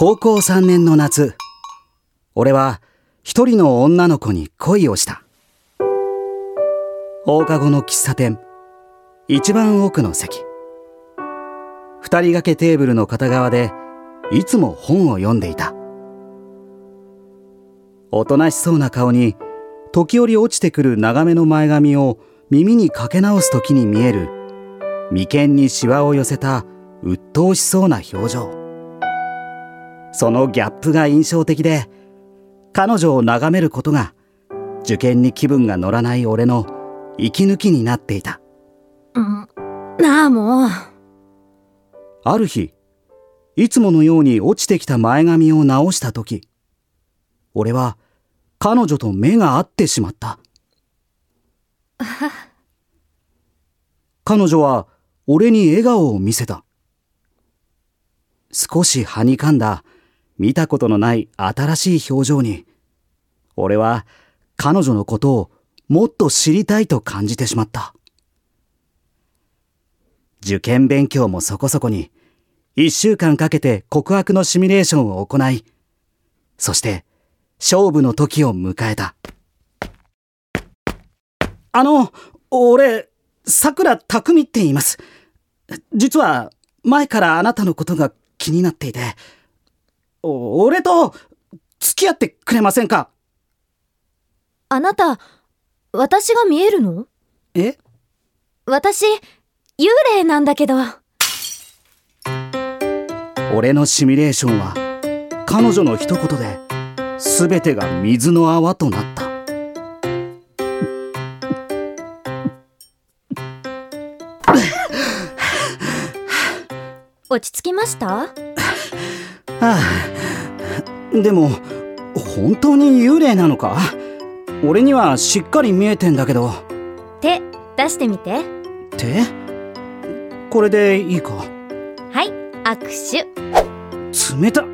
高校3年の夏俺は一人の女の子に恋をした。放課後の喫茶店一番奥の席。二人掛けテーブルの片側でいつも本を読んでいた。おとなしそうな顔に時折落ちてくる長めの前髪を耳にかけ直す時に見える眉間にシワを寄せた鬱陶しそうな表情。そのギャップが印象的で彼女を眺めることが受験に気分が乗らない俺の息抜きになっていた、うん、なあもう。ある日いつものように落ちてきた前髪を直した時俺は彼女と目が合ってしまった。彼女は俺に笑顔を見せた。少しはにかんだ見たことのない新しい表情に俺は彼女のことをもっと知りたいと感じてしまった。受験勉強もそこそこに一週間かけて告白のシミュレーションを行いそして勝負の時を迎えた。あの俺桜匠って言います。実は前からあなたのことが気になっていて俺と付き合ってくれませんか？あなた私が見えるの？え？私幽霊なんだけど。俺のシミュレーションは彼女の一言で全てが水の泡となった。落ち着きました？ああ。でも本当に幽霊なのか？俺にはしっかり見えてんだけど。手出してみて。手？これでいいか？はい握手。冷た。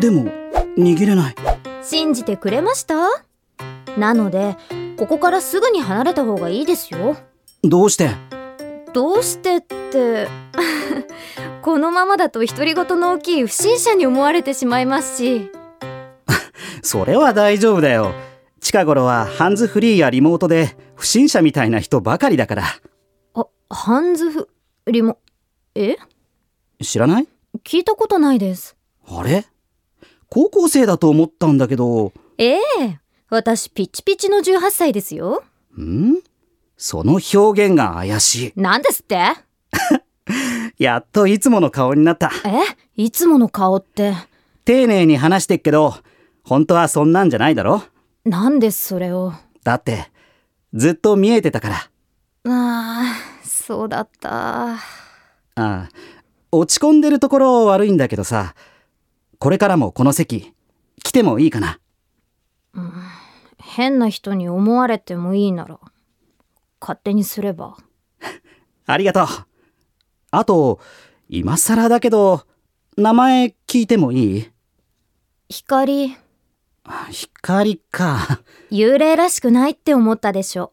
でも握れない。信じてくれました？なのでここからすぐに離れた方がいいですよ。どうして？どうしてってこのままだと独り言の大きい不審者に思われてしまいますし。それは大丈夫だよ。近頃はハンズフリーやリモートで不審者みたいな人ばかりだから。あハンズフリモえ？知らない？聞いたことないです。あれ？高校生だと思ったんだけど。ええ私ピッチピチの18歳ですよ。ん？その表現が怪しい。何ですって？やっといつもの顔になった。え？いつもの顔って？丁寧に話してっけど本当はそんなんじゃないだろ？なんでそれを？だってずっと見えてたから。ああそうだった。ああ落ち込んでるところ悪いんだけどさこれからもこの席来てもいいかな、うん、変な人に思われてもいいなら勝手にすれば。ありがとうあと今更だけど名前聞いてもいい？光。光か。幽霊らしくないって思ったでしょ。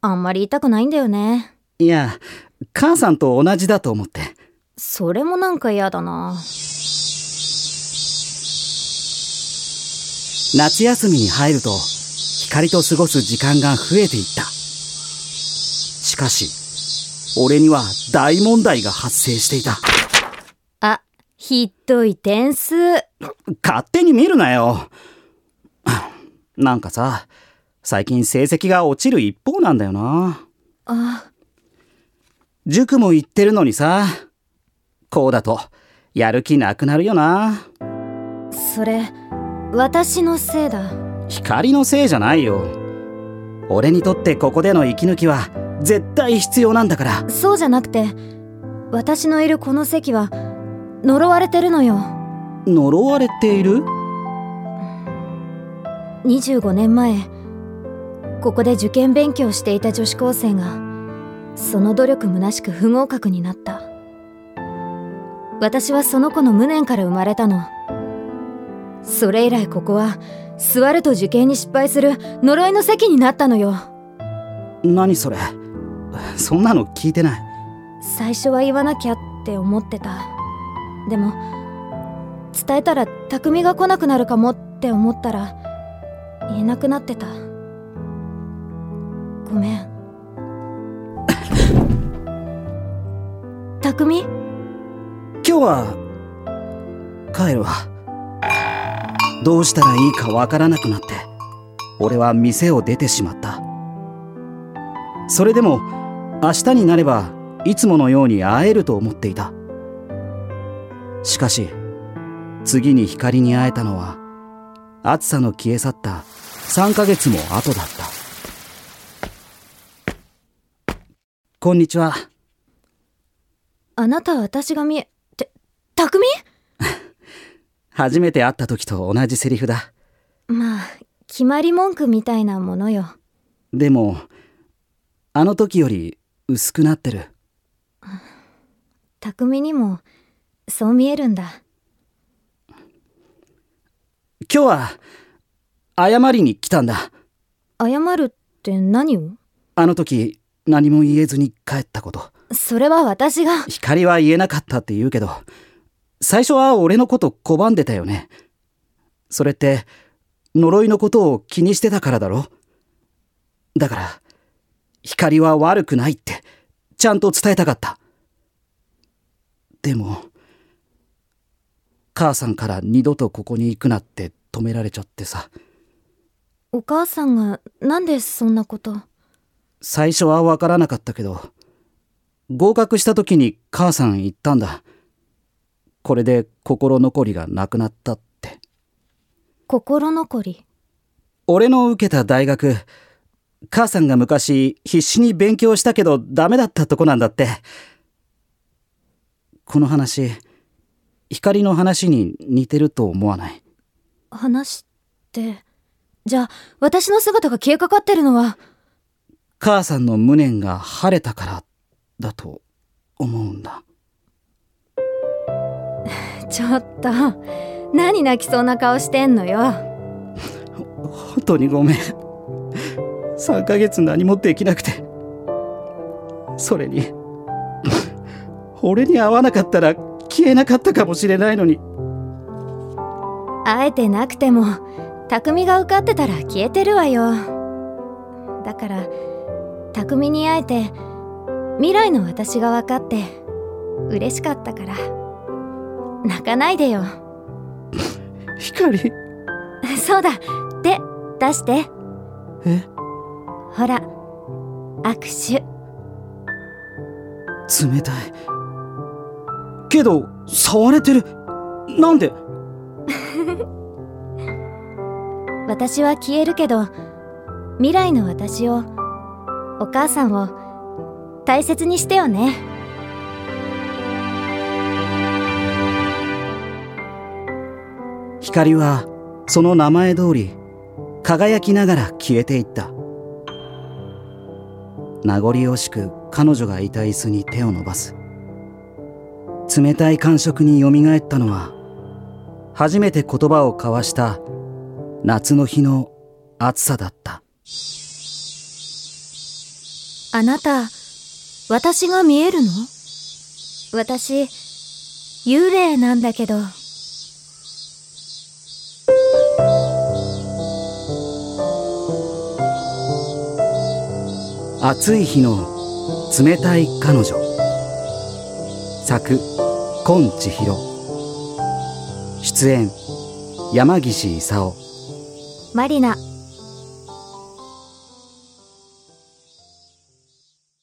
あんまり言いたくないんだよね。いや母さんと同じだと思って。それもなんか嫌だな。夏休みに入ると光と過ごす時間が増えていった。しかし俺には大問題が発生していた。あひどい点数。勝手に見るなよ。なんかさ最近成績が落ちる一方なんだよな。あ。塾も行ってるのにさこうだとやる気なくなるよな。それ私のせいだ。光のせいじゃないよ。俺にとってここでの息抜きは絶対必要なんだから。そうじゃなくて私のいるこの席は呪われてるのよ。呪われている？25年前ここで受験勉強していた女子高生がその努力虚しく不合格になった。私はその子の無念から生まれたの。それ以来ここは座ると受験に失敗する呪いの席になったのよ。何それ？そんなの聞いてない。最初は言わなきゃって思ってた。でも伝えたら匠が来なくなるかもって思ったら言えなくなってた。ごめん。匠？今日は帰るわ。どうしたらいいかわからなくなって俺は店を出てしまった。それでも明日になればいつものように会えると思っていた。しかし次に光に会えたのは暑さの消え去った3ヶ月も後だった。こんにちは。あなた私が見えて匠？初めて会った時と同じセリフだ。まあ決まり文句みたいなものよ。でもあの時より薄くなってる。匠にもそう見えるんだ。今日は謝りに来たんだ。謝るって何を？あの時何も言えずに帰ったこと。それは私が。光は言えなかったって言うけど最初は俺のこと拒んでたよね。それって呪いのことを気にしてたからだろ。だから光は悪くないってちゃんと伝えたかった。でも母さんから二度とここに行くなって止められちゃってさ。お母さんがなんでそんなこと？最初は分からなかったけど合格した時に母さん言ったんだ。これで心残りがなくなったって。心残り？俺の受けた大学母さんが昔必死に勉強したけどダメだったとこなんだって。この話光の話に似てると思わない？話ってじゃあ私の姿が消えかかってるのは？母さんの無念が晴れたからだと思うんだ。ちょっと何泣きそうな顔してんのよ。本当にごめん3ヶ月何もできなくてそれに 俺に会わなかったら消えなかったかもしれないのに。会えてなくても匠が受かってたら消えてるわよ。だから匠に会えて未来の私が分かって嬉しかったから泣かないでよ。光？そうだ。手出して。え？ほら握手。冷たい。けど触れてる。なんで？私は消えるけど未来の私をお母さんを大切にしてよね。光はその名前通り輝きながら消えていった名残惜しく彼女がいた椅子に手を伸ばす。冷たい感触によみがえったのは初めて言葉を交わした夏の日の暑さだった。あなた私が見えるの？私幽霊なんだけど。暑い日の冷たい彼女。作今千尋出演山岸功マリナ。